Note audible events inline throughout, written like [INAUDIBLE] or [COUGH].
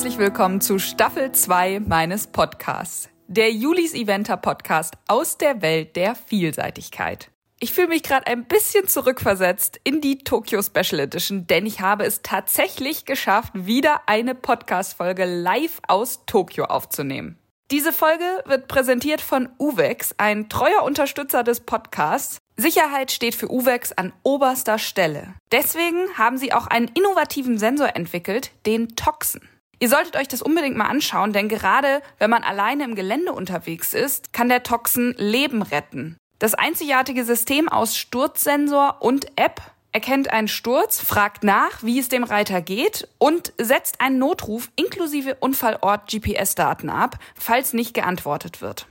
herzlich willkommen zu Staffel 2 meines Podcasts, der Julis Eventer Podcast aus der Welt der Vielseitigkeit. Ich fühle mich gerade ein bisschen zurückversetzt in die Tokyo Special Edition, denn ich habe es tatsächlich geschafft, wieder eine Podcast-Folge live aus Tokio aufzunehmen. Diese Folge wird präsentiert von Uvex, ein treuer Unterstützer des Podcasts. Sicherheit steht für Uvex an oberster Stelle. Deswegen haben sie auch einen innovativen Sensor entwickelt, den Toxen. Ihr solltet euch das unbedingt mal anschauen, denn gerade wenn man alleine im Gelände unterwegs ist, kann der Toxen Leben retten. Das einzigartige System aus Sturzsensor und App erkennt einen Sturz, fragt nach, wie es dem Reiter geht und setzt einen Notruf inklusive Unfallort GPS-Daten ab, falls nicht geantwortet wird.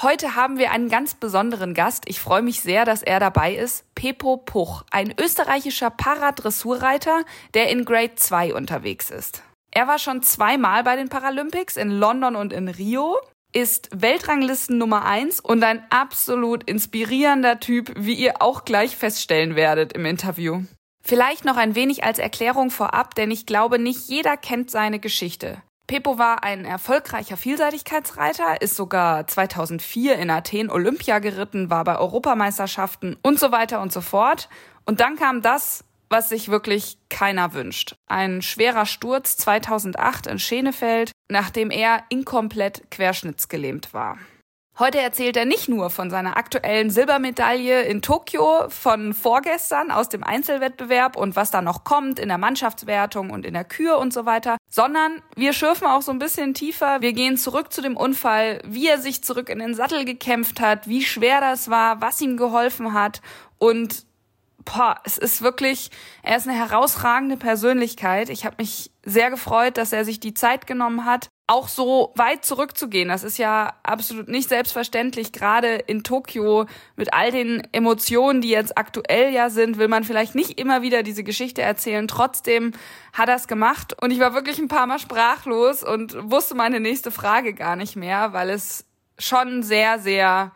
Heute haben wir einen ganz besonderen Gast. Ich freue mich sehr, dass er dabei ist. Pepo Puch, ein österreichischer Paradressurreiter, der in Grade 2 unterwegs ist. Er war schon zweimal bei den Paralympics in London und in Rio, ist Weltranglisten Nummer 1 und ein absolut inspirierender Typ, wie ihr auch gleich feststellen werdet im Interview. Vielleicht noch ein wenig als Erklärung vorab, denn ich glaube, nicht jeder kennt seine Geschichte. Pepo war ein erfolgreicher Vielseitigkeitsreiter, ist sogar 2004 in Athen Olympia geritten, war bei Europameisterschaften und so weiter und so fort. Und dann kam das, was sich wirklich keiner wünscht. Ein schwerer Sturz 2008 in Schenefeld, nachdem er inkomplett querschnittsgelähmt war. Heute erzählt er nicht nur von seiner aktuellen Silbermedaille in Tokio von vorgestern aus dem Einzelwettbewerb und was da noch kommt in der Mannschaftswertung und in der Kür und so weiter, sondern wir schürfen auch so ein bisschen tiefer. Wir gehen zurück zu dem Unfall, wie er sich zurück in den Sattel gekämpft hat, wie schwer das war, was ihm geholfen hat und boah, es ist wirklich, er ist eine herausragende Persönlichkeit. Ich habe mich sehr gefreut, dass er sich die Zeit genommen hat, auch so weit zurückzugehen. Das ist ja absolut nicht selbstverständlich. Gerade in Tokio mit all den Emotionen, die jetzt aktuell ja sind, will man vielleicht nicht immer wieder diese Geschichte erzählen. Trotzdem hat er es gemacht und ich war wirklich ein paar Mal sprachlos und wusste meine nächste Frage gar nicht mehr, weil es schon sehr, sehr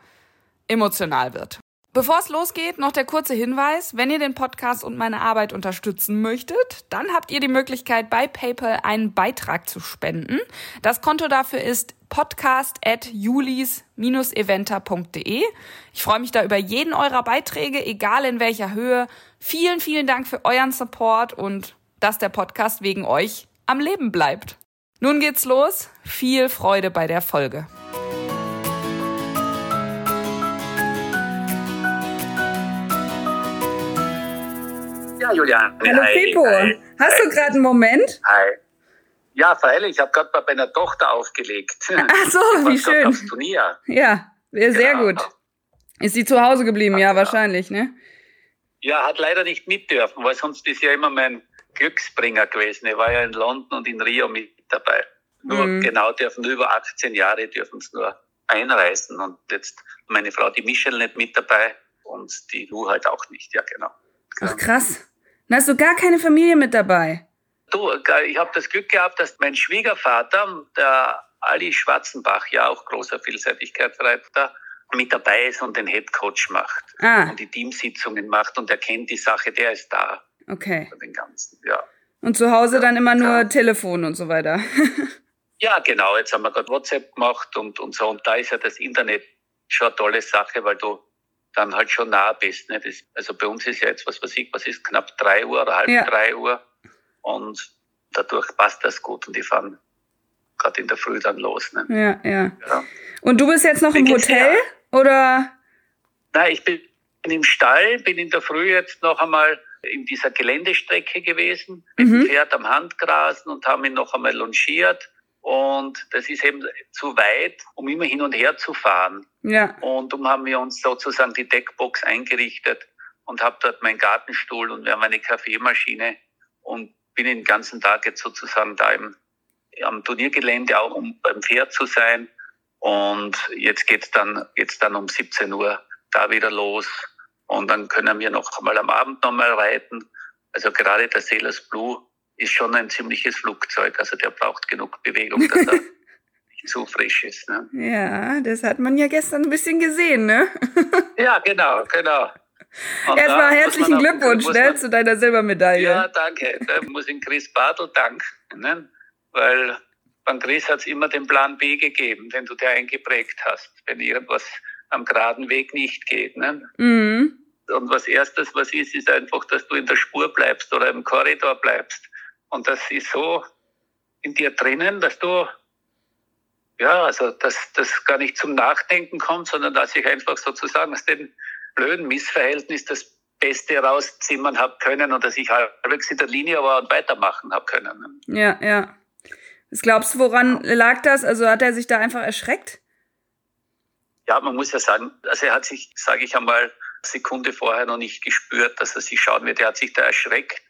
emotional wird. Bevor es losgeht, noch der kurze Hinweis. Wenn ihr den Podcast und meine Arbeit unterstützen möchtet, dann habt ihr die Möglichkeit, bei PayPal einen Beitrag zu spenden. Das Konto dafür ist podcast at julis-eventer.de. Ich freue mich da über jeden eurer Beiträge, egal in welcher Höhe. Vielen, vielen Dank für euren Support und dass der Podcast wegen euch am Leben bleibt. Nun geht's los. Viel Freude bei der Folge. Ja, Julian. Hallo hi, Pippo. Hi. Hast du gerade einen Moment? Hi. Ja, freilich. Ich habe gerade bei meiner Tochter aufgelegt. [LAUGHS] Ach so, wie schön. Aufs Turnier. Ja, sehr genau. gut. Ist sie zu Hause geblieben? Ja, ja, wahrscheinlich, ne? Ja, hat leider nicht mit dürfen, weil sonst ist ja immer mein Glücksbringer gewesen. Ich war ja in London und in Rio mit dabei. Nur mhm. genau dürfen über 18 Jahre dürfen es nur einreisen. Und jetzt meine Frau, die Michelle, nicht mit dabei und die Lu halt auch nicht. Ja, genau. Ach, krass. Dann hast du gar keine Familie mit dabei. Du, ich habe das Glück gehabt, dass mein Schwiegervater, der Ali Schwarzenbach, ja auch großer Vielseitigkeitsreiter, mit dabei ist und den Headcoach macht ah. und die Teamsitzungen macht und er kennt die Sache, der ist da. Okay. Den ganzen, ja. Und zu Hause dann immer nur ja. Telefon und so weiter. [LAUGHS] ja, genau. Jetzt haben wir gerade WhatsApp gemacht und, und so. Und da ist ja das Internet schon eine tolle Sache, weil du dann halt schon nah bist. Ne? Das, also bei uns ist ja jetzt, was weiß ich, was ist, knapp drei Uhr oder halb ja. drei Uhr. Und dadurch passt das gut und die fahren gerade in der Früh dann los. Ne? Ja, ja, ja. Und du bist jetzt noch im Hotel oder? Nein, ich bin im Stall, bin in der Früh jetzt noch einmal in dieser Geländestrecke gewesen, mit mhm. dem Pferd am Handgrasen und haben ihn noch einmal longiert und das ist eben zu weit, um immer hin und her zu fahren. Ja. Und darum haben wir uns sozusagen die Deckbox eingerichtet und habe dort meinen Gartenstuhl und wir haben eine Kaffeemaschine und bin den ganzen Tag jetzt sozusagen da im, am Turniergelände auch, um beim Pferd zu sein. Und jetzt geht's dann, geht's dann um 17 Uhr da wieder los. Und dann können wir noch einmal am Abend nochmal reiten. Also gerade der Sailors Blue ist schon ein ziemliches Flugzeug. Also der braucht genug Bewegung, dass er [LAUGHS] nicht zu frisch ist. Ne? Ja, das hat man ja gestern ein bisschen gesehen, ne? [LAUGHS] ja, genau, genau. Und Erstmal herzlichen Glückwunsch ne, man, zu deiner Silbermedaille. Ja, danke. Da muss ich Chris Bartel danken, ne? weil beim Chris hat es immer den Plan B gegeben, den du dir eingeprägt hast, wenn irgendwas am geraden Weg nicht geht. Ne? Mhm. Und was erstes, was ist, ist einfach, dass du in der Spur bleibst oder im Korridor bleibst. Und das ist so in dir drinnen, dass du, ja, also, dass das gar nicht zum Nachdenken kommt, sondern dass ich einfach sozusagen aus dem blöden Missverhältnis das Beste rauszimmern habe können und dass ich halbwegs in der Linie war und weitermachen habe können. Ja, ja. Was glaubst du, woran lag das? Also hat er sich da einfach erschreckt? Ja, man muss ja sagen, also er hat sich, sage ich einmal, Sekunde vorher noch nicht gespürt, dass er sich schauen wird. Er hat sich da erschreckt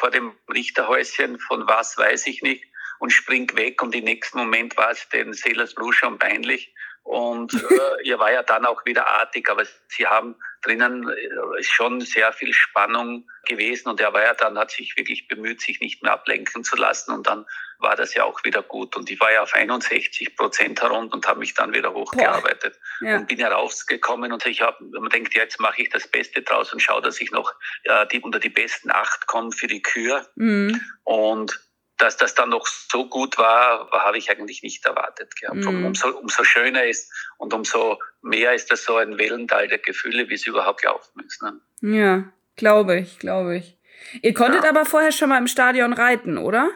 vor dem Richterhäuschen, von was weiß ich nicht, und springt weg und im nächsten Moment war es den Sailors Blue schon peinlich. Und äh, ihr war ja dann auch wieder artig, aber sie haben drinnen äh, ist schon sehr viel Spannung gewesen und er war ja dann, hat sich wirklich bemüht, sich nicht mehr ablenken zu lassen und dann war das ja auch wieder gut und ich war ja auf 61 Prozent herunter und habe mich dann wieder hochgearbeitet ja. und bin herausgekommen und ich habe, man denkt, ja, jetzt mache ich das Beste draus und schaue, dass ich noch äh, die, unter die besten acht komme für die Kür mhm. und dass das dann noch so gut war, habe ich eigentlich nicht erwartet gehabt. Mhm. Umso, umso schöner ist und umso mehr ist das so ein Wellental der Gefühle, wie es überhaupt laufen ist. Ne? Ja, glaube ich, glaube ich. Ihr konntet ja. aber vorher schon mal im Stadion reiten, oder?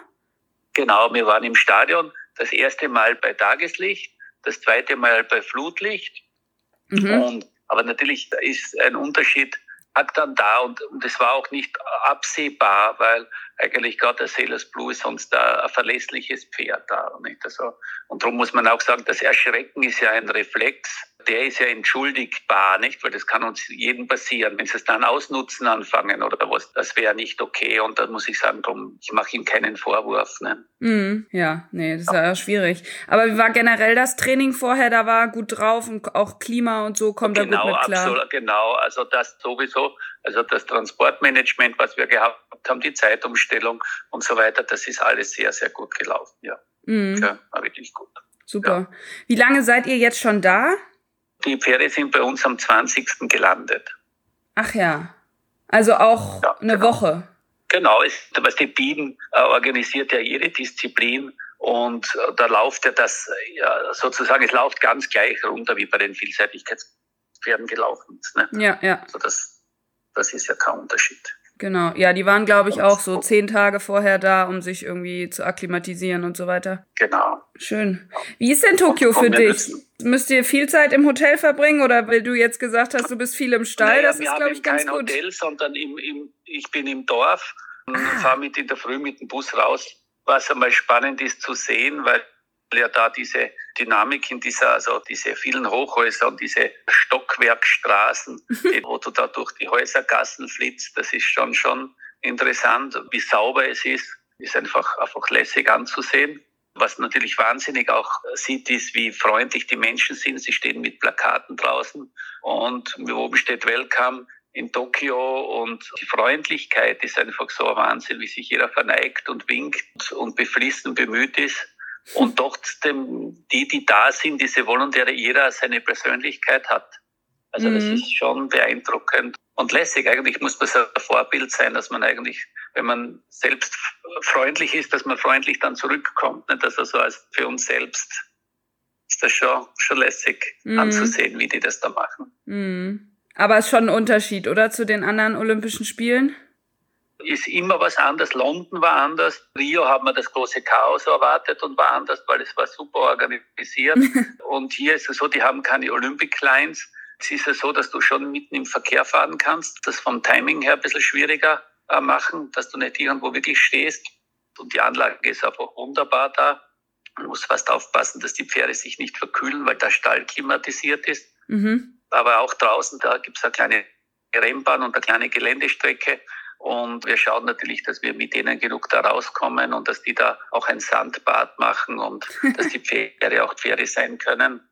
Genau, wir waren im Stadion das erste Mal bei Tageslicht, das zweite Mal bei Flutlicht. Mhm. Und, aber natürlich ist ein Unterschied lag dann da und, und es war auch nicht absehbar, weil eigentlich gerade der Sailors Blue ist sonst ein, verlässliches Pferd da. Nicht? Also, und darum muss man auch sagen, das Erschrecken ist ja ein Reflex, der ist ja entschuldigbar, nicht? Weil das kann uns jedem passieren. Wenn sie es dann ausnutzen anfangen oder was, das wäre nicht okay. Und da muss ich sagen, drum, ich mache ihm keinen Vorwurf. Ne? Mm, ja, nee, das ist ja schwierig. Aber wie war generell das Training vorher? Da war gut drauf und auch Klima und so kommt genau, da gut mit klar. Absolut, genau, also das sowieso. Also das Transportmanagement, was wir gehabt haben, die Zeitumstellung und so weiter, das ist alles sehr, sehr gut gelaufen, ja. Mm. Ja, war wirklich gut. Super. Ja. Wie lange seid ihr jetzt schon da? Die Pferde sind bei uns am 20. gelandet. Ach ja. Also auch ja, eine genau. Woche. Genau, ist, was die Bienen äh, organisiert ja jede Disziplin und äh, da läuft ja das ja, sozusagen, es läuft ganz gleich runter wie bei den Vielseitigkeitspferden gelaufen ist. Ne? Ja, ja. Also das, das ist ja kein Unterschied. Genau, ja, die waren, glaube ich, auch so zehn Tage vorher da, um sich irgendwie zu akklimatisieren und so weiter. Genau. Schön. Wie ist denn Tokio für dich? Müsst ihr viel Zeit im Hotel verbringen oder weil du jetzt gesagt hast, du bist viel im Stall? Naja, das ist, glaube ich, ganz gut. kein Hotel, sondern im, im, ich bin im Dorf und ah. fahre mit in der Früh mit dem Bus raus, was einmal spannend ist zu sehen, weil ja da diese Dynamik in dieser, also diese vielen Hochhäuser und diese Stockwerkstraßen, wo du da durch die Häusergassen flitzt, das ist schon, schon interessant. Wie sauber es ist, ist einfach, einfach lässig anzusehen. Was natürlich wahnsinnig auch sieht, ist, wie freundlich die Menschen sind. Sie stehen mit Plakaten draußen und oben steht Welcome in Tokio und die Freundlichkeit ist einfach so ein Wahnsinn, wie sich jeder verneigt und winkt und beflissen bemüht ist. Und trotzdem, die, die da sind, diese Volontäre, jeder seine Persönlichkeit hat. Also das mhm. ist schon beeindruckend und lässig. Eigentlich muss das ein Vorbild sein, dass man eigentlich, wenn man selbst freundlich ist, dass man freundlich dann zurückkommt. Nicht? Also so als für uns selbst ist das schon, schon lässig mhm. anzusehen, wie die das da machen. Mhm. Aber es ist schon ein Unterschied, oder, zu den anderen Olympischen Spielen? Ist immer was anderes. London war anders. Rio haben wir das große Chaos erwartet und war anders, weil es war super organisiert. [LAUGHS] und hier ist es so, die haben keine Olympic Lines. Es ist ja so, dass du schon mitten im Verkehr fahren kannst. Das vom Timing her ein bisschen schwieriger äh, machen, dass du nicht irgendwo wirklich stehst. Und die Anlage ist einfach wunderbar da. Man muss fast aufpassen, dass die Pferde sich nicht verkühlen, weil der Stall klimatisiert ist. Mhm. Aber auch draußen, da gibt es eine kleine Rennbahn und eine kleine Geländestrecke. Und wir schauen natürlich, dass wir mit denen genug da rauskommen und dass die da auch ein Sandbad machen und [LAUGHS] dass die Pferde auch Pferde sein können.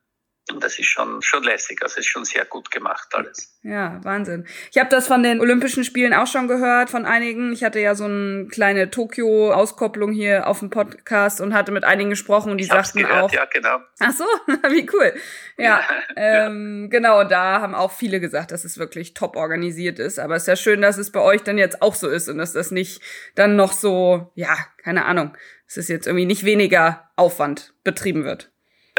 Und das ist schon, schon lässig. Also ist schon sehr gut gemacht alles. Ja, Wahnsinn. Ich habe das von den Olympischen Spielen auch schon gehört von einigen. Ich hatte ja so eine kleine Tokio-Auskopplung hier auf dem Podcast und hatte mit einigen gesprochen und die ich sagten gehört, auch. Ja, genau. Ach so, [LAUGHS] wie cool. Ja, ähm, genau. Und da haben auch viele gesagt, dass es wirklich top organisiert ist. Aber es ist ja schön, dass es bei euch dann jetzt auch so ist und dass das nicht dann noch so, ja, keine Ahnung, es ist jetzt irgendwie nicht weniger Aufwand betrieben wird.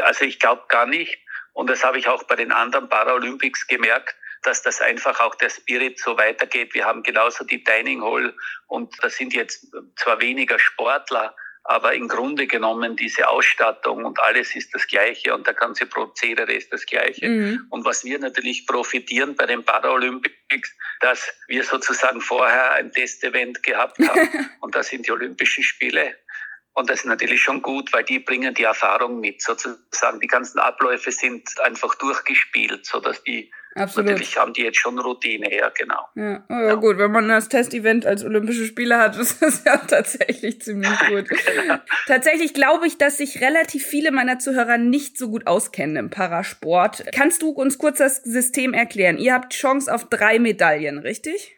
Also ich glaube gar nicht und das habe ich auch bei den anderen Paralympics gemerkt, dass das einfach auch der Spirit so weitergeht. Wir haben genauso die Dining Hall und da sind jetzt zwar weniger Sportler, aber im Grunde genommen diese Ausstattung und alles ist das Gleiche und der ganze Prozedere ist das Gleiche. Mhm. Und was wir natürlich profitieren bei den Paralympics, dass wir sozusagen vorher ein Testevent gehabt haben [LAUGHS] und das sind die Olympischen Spiele und das ist natürlich schon gut, weil die bringen die Erfahrung mit. Sozusagen die ganzen Abläufe sind einfach durchgespielt, so dass die Absolut. natürlich haben die jetzt schon Routine, ja genau. Ja, oh, ja, ja. gut, wenn man das Testevent als Olympische Spiele hat, [LAUGHS] ist das ja tatsächlich ziemlich gut. [LAUGHS] genau. Tatsächlich glaube ich, dass sich relativ viele meiner Zuhörer nicht so gut auskennen im Parasport. Kannst du uns kurz das System erklären? Ihr habt Chance auf drei Medaillen, richtig?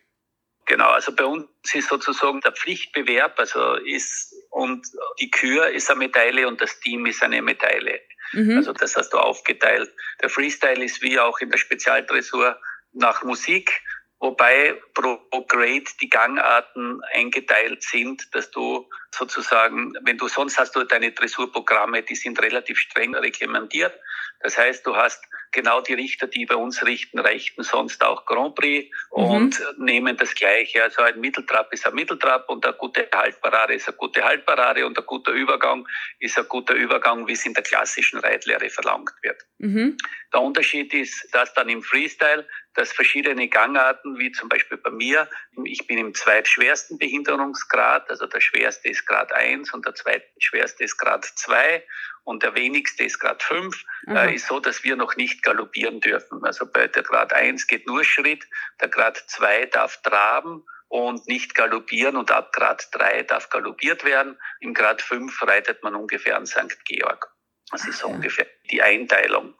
Genau, also bei uns ist sozusagen der Pflichtbewerb, also ist und die Kür ist eine Medaille und das Team ist eine Medaille. Mhm. Also das hast du aufgeteilt. Der Freestyle ist wie auch in der Spezialdressur nach Musik, wobei pro Grade die Gangarten eingeteilt sind, dass du sozusagen, wenn du sonst hast du deine Dressurprogramme, die sind relativ streng reglementiert. Das heißt, du hast genau die Richter, die bei uns richten, rechten sonst auch Grand Prix mhm. und nehmen das Gleiche. Also ein Mitteltrap ist ein Mitteltrap und eine gute Haltparade ist eine gute Haltparade und ein guter Übergang ist ein guter Übergang, wie es in der klassischen Reitlehre verlangt wird. Mhm. Der Unterschied ist, dass dann im Freestyle, dass verschiedene Gangarten, wie zum Beispiel bei mir, ich bin im zweitschwersten Behinderungsgrad, also der schwerste ist Grad 1 und der zweitschwerste ist Grad 2 und der wenigste ist Grad 5, äh, ist so, dass wir noch nicht galoppieren dürfen. Also bei der Grad 1 geht nur Schritt, der Grad 2 darf traben und nicht galoppieren und ab Grad 3 darf galoppiert werden. Im Grad 5 reitet man ungefähr an St. Georg. Das ist so ungefähr die Einteilung.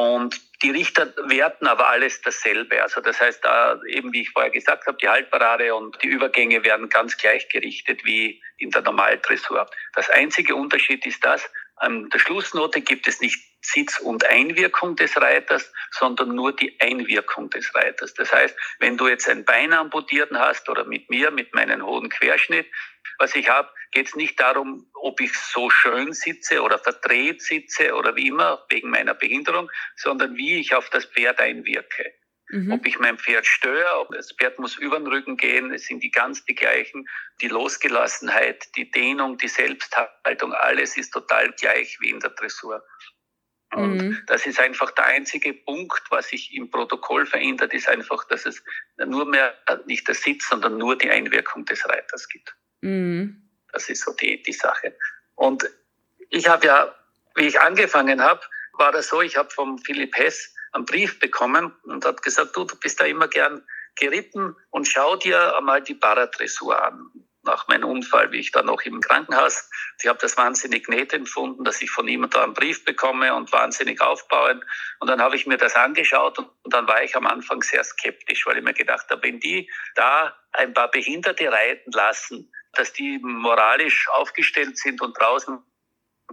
Und die Richter werten aber alles dasselbe. Also das heißt, da eben wie ich vorher gesagt habe, die Haltparade und die Übergänge werden ganz gleich gerichtet wie in der Normaldressur. Das einzige Unterschied ist das, an der Schlussnote gibt es nicht Sitz und Einwirkung des Reiters, sondern nur die Einwirkung des Reiters. Das heißt, wenn du jetzt ein Bein amputiert hast oder mit mir, mit meinem hohen Querschnitt, was ich habe, geht es nicht darum, ob ich so schön sitze oder verdreht sitze oder wie immer wegen meiner Behinderung, sondern wie ich auf das Pferd einwirke. Mhm. Ob ich mein Pferd störe, ob das Pferd muss über den Rücken gehen, es sind die ganz die gleichen. Die Losgelassenheit, die Dehnung, die Selbsthaltung, alles ist total gleich wie in der Dressur. Und mhm. das ist einfach der einzige Punkt, was sich im Protokoll verändert, ist einfach, dass es nur mehr nicht der Sitz, sondern nur die Einwirkung des Reiters gibt. Mhm. Das ist so die, die Sache. Und ich habe ja, wie ich angefangen habe, war das so, ich habe vom Philipp Hess einen Brief bekommen und hat gesagt, du, du bist da immer gern geritten und schau dir einmal die Paradressur an. Nach meinem Unfall, wie ich da noch im Krankenhaus, ich habe das wahnsinnig nett empfunden, dass ich von ihm da einen Brief bekomme und wahnsinnig aufbauen. Und dann habe ich mir das angeschaut und, und dann war ich am Anfang sehr skeptisch, weil ich mir gedacht habe, wenn die da ein paar Behinderte reiten lassen, dass die moralisch aufgestellt sind und draußen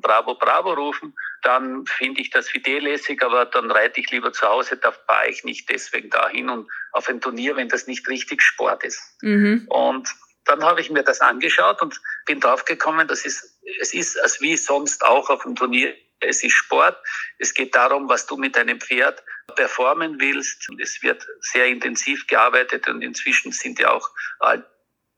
Bravo, Bravo rufen, dann finde ich das fidellässig, aber dann reite ich lieber zu Hause, da fahre ich nicht deswegen dahin und auf ein Turnier, wenn das nicht richtig Sport ist. Mhm. Und dann habe ich mir das angeschaut und bin draufgekommen, das ist, es ist als wie sonst auch auf dem Turnier, es ist Sport. Es geht darum, was du mit deinem Pferd performen willst. Es wird sehr intensiv gearbeitet und inzwischen sind ja auch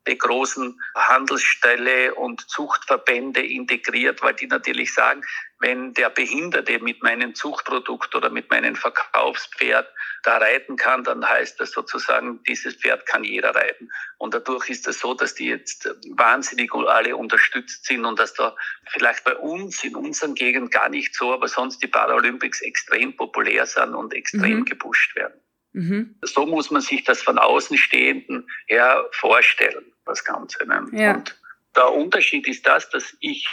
die großen Handelsstelle und Zuchtverbände integriert, weil die natürlich sagen, wenn der Behinderte mit meinem Zuchtprodukt oder mit meinem Verkaufspferd da reiten kann, dann heißt das sozusagen, dieses Pferd kann jeder reiten. Und dadurch ist es so, dass die jetzt wahnsinnig alle unterstützt sind und dass da vielleicht bei uns in unseren Gegenden gar nicht so, aber sonst die Paralympics extrem populär sind und extrem mhm. gepusht werden. Mhm. So muss man sich das von Außenstehenden her vorstellen, das Ganze. Ne? Ja. Und der Unterschied ist das, dass ich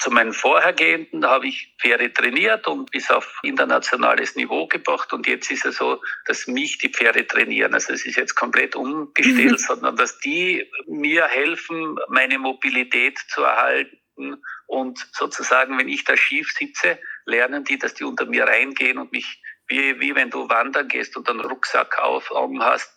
zu meinen Vorhergehenden habe ich Pferde trainiert und bis auf internationales Niveau gebracht. Und jetzt ist es so, dass mich die Pferde trainieren. Also es ist jetzt komplett umgestellt, mhm. sondern dass die mir helfen, meine Mobilität zu erhalten. Und sozusagen, wenn ich da schief sitze, lernen die, dass die unter mir reingehen und mich, wie, wie wenn du wandern gehst und einen Rucksack auf Augen hast,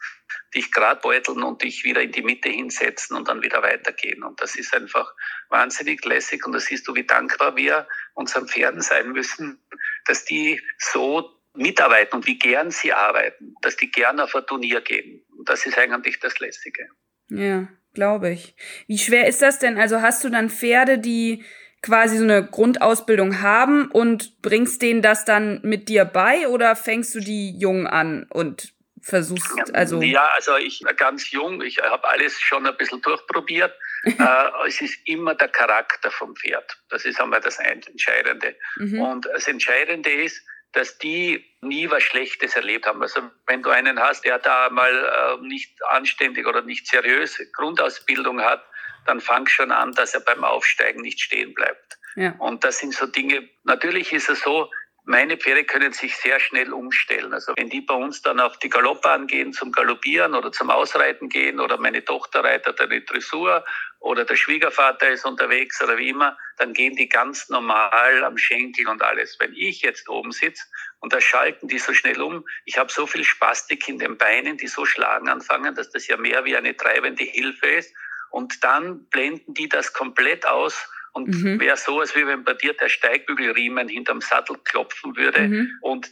dich gerade beuteln und dich wieder in die Mitte hinsetzen und dann wieder weitergehen. Und das ist einfach wahnsinnig lässig. Und da siehst du, wie dankbar wir unseren Pferden sein müssen, dass die so mitarbeiten und wie gern sie arbeiten, dass die gern auf ein Turnier gehen. Und das ist eigentlich das Lässige. Ja, glaube ich. Wie schwer ist das denn? Also hast du dann Pferde, die quasi so eine Grundausbildung haben und bringst denen das dann mit dir bei oder fängst du die jung an und versuchst, also. Ja, also ich ganz jung, ich habe alles schon ein bisschen durchprobiert. [LAUGHS] äh, es ist immer der Charakter vom Pferd. Das ist einmal das Entscheidende. Mhm. Und das Entscheidende ist, dass die nie was Schlechtes erlebt haben. Also wenn du einen hast, der da mal äh, nicht anständig oder nicht seriös Grundausbildung hat, dann fang schon an, dass er beim Aufsteigen nicht stehen bleibt. Ja. Und das sind so Dinge, natürlich ist es so, meine Pferde können sich sehr schnell umstellen. Also wenn die bei uns dann auf die Galoppbahn gehen zum Galoppieren oder zum Ausreiten gehen oder meine Tochter reitet eine Dressur oder der Schwiegervater ist unterwegs oder wie immer, dann gehen die ganz normal am Schenkel und alles. Wenn ich jetzt oben sitze und da schalten die so schnell um, ich habe so viel Spastik in den Beinen, die so schlagen anfangen, dass das ja mehr wie eine treibende Hilfe ist. Und dann blenden die das komplett aus und mhm. wäre so, als wenn bei dir der Steigbügelriemen hinterm Sattel klopfen würde mhm. und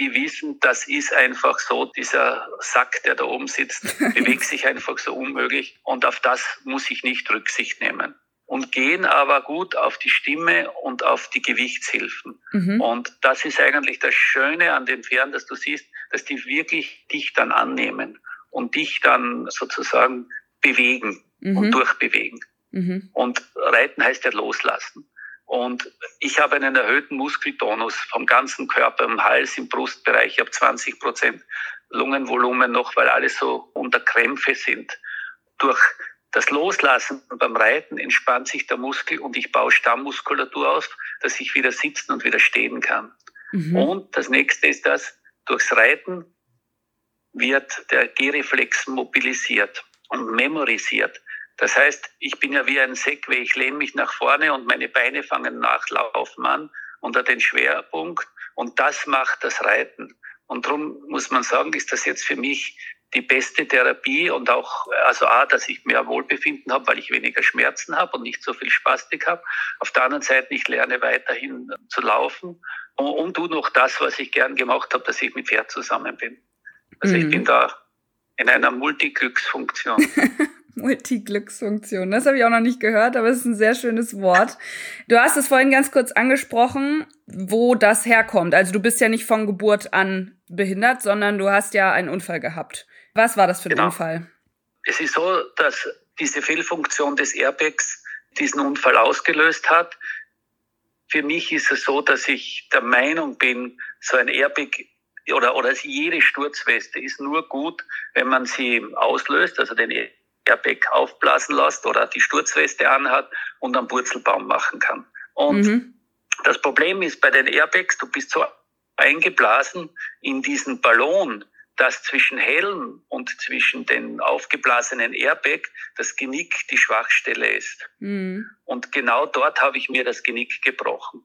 die wissen, das ist einfach so, dieser Sack, der da oben sitzt, [LAUGHS] bewegt sich einfach so unmöglich und auf das muss ich nicht Rücksicht nehmen. Und gehen aber gut auf die Stimme und auf die Gewichtshilfen. Mhm. Und das ist eigentlich das Schöne an den Pferden, dass du siehst, dass die wirklich dich dann annehmen und dich dann sozusagen bewegen mhm. und durchbewegen. Mhm. Und Reiten heißt ja loslassen. Und ich habe einen erhöhten Muskeltonus vom ganzen Körper, im Hals, im Brustbereich. Ich habe 20 Prozent Lungenvolumen noch, weil alle so unter Krämpfe sind. Durch das Loslassen beim Reiten entspannt sich der Muskel und ich baue Stammmuskulatur aus, dass ich wieder sitzen und wieder stehen kann. Mhm. Und das nächste ist das, durchs Reiten wird der G-Reflex mobilisiert und memorisiert. Das heißt, ich bin ja wie ein Segway, ich lehne mich nach vorne und meine Beine fangen nachlaufen an unter den Schwerpunkt und das macht das Reiten. Und darum muss man sagen, ist das jetzt für mich die beste Therapie und auch, also A, dass ich mehr Wohlbefinden habe, weil ich weniger Schmerzen habe und nicht so viel Spastik habe. Auf der anderen Seite, ich lerne weiterhin zu laufen und, und tu noch das, was ich gern gemacht habe, dass ich mit Pferd zusammen bin. Also mhm. ich bin da in einer Multiglücksfunktion. [LAUGHS] Multiglücksfunktion. Das habe ich auch noch nicht gehört, aber es ist ein sehr schönes Wort. Du hast es vorhin ganz kurz angesprochen, wo das herkommt. Also du bist ja nicht von Geburt an behindert, sondern du hast ja einen Unfall gehabt. Was war das für ein genau. Unfall? Es ist so, dass diese Fehlfunktion des Airbags diesen Unfall ausgelöst hat. Für mich ist es so, dass ich der Meinung bin, so ein Airbag oder, oder jede Sturzweste ist nur gut, wenn man sie auslöst, also den Airbag aufblasen lässt oder die Sturzweste anhat und einen Purzelbaum machen kann. Und mhm. das Problem ist bei den Airbags, du bist so eingeblasen in diesen Ballon, dass zwischen Helm und zwischen den aufgeblasenen Airbag das Genick die Schwachstelle ist. Mhm. Und genau dort habe ich mir das Genick gebrochen.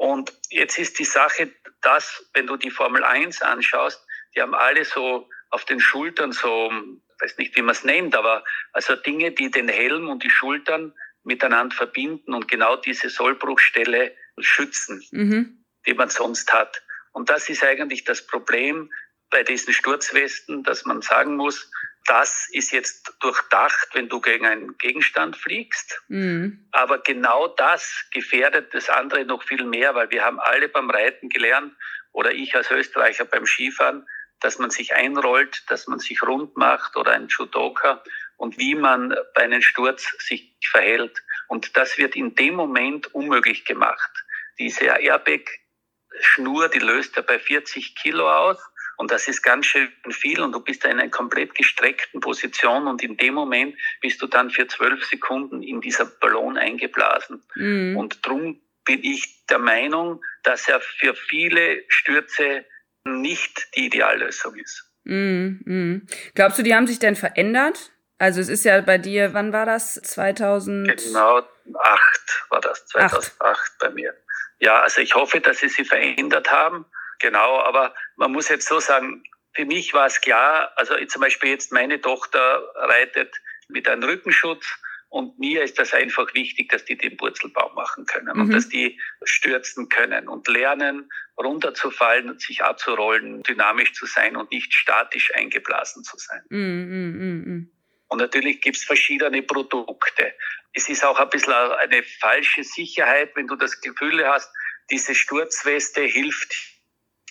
Und jetzt ist die Sache, dass, wenn du die Formel 1 anschaust, die haben alle so auf den Schultern so weiß nicht, wie man es nennt, aber also Dinge, die den Helm und die Schultern miteinander verbinden und genau diese Sollbruchstelle schützen, mhm. die man sonst hat. Und das ist eigentlich das Problem bei diesen Sturzwesten, dass man sagen muss, das ist jetzt durchdacht, wenn du gegen einen Gegenstand fliegst. Mhm. Aber genau das gefährdet das andere noch viel mehr, weil wir haben alle beim Reiten gelernt oder ich als Österreicher beim Skifahren, dass man sich einrollt, dass man sich rund macht oder ein Judoka und wie man bei einem Sturz sich verhält. Und das wird in dem Moment unmöglich gemacht. Diese Airbag-Schnur, die löst ja bei 40 Kilo aus Und das ist ganz schön viel und du bist in einer komplett gestreckten Position und in dem Moment bist du dann für zwölf Sekunden in dieser Ballon eingeblasen. Mhm. Und drum bin ich der Meinung, dass er für viele Stürze nicht die Ideallösung ist. Mm, mm. Glaubst du, die haben sich denn verändert? Also es ist ja bei dir, wann war das? 2000? Genau, acht war das, 2008 acht. bei mir. Ja, also ich hoffe, dass sie sich verändert haben. Genau, aber man muss jetzt so sagen, für mich war es klar, also zum Beispiel jetzt meine Tochter reitet mit einem Rückenschutz und mir ist das einfach wichtig, dass die den Purzelbaum machen können mhm. und dass die stürzen können und lernen, runterzufallen und sich abzurollen, dynamisch zu sein und nicht statisch eingeblasen zu sein. Mhm, mh, mh. Und natürlich gibt's verschiedene Produkte. Es ist auch ein bisschen eine falsche Sicherheit, wenn du das Gefühl hast, diese Sturzweste hilft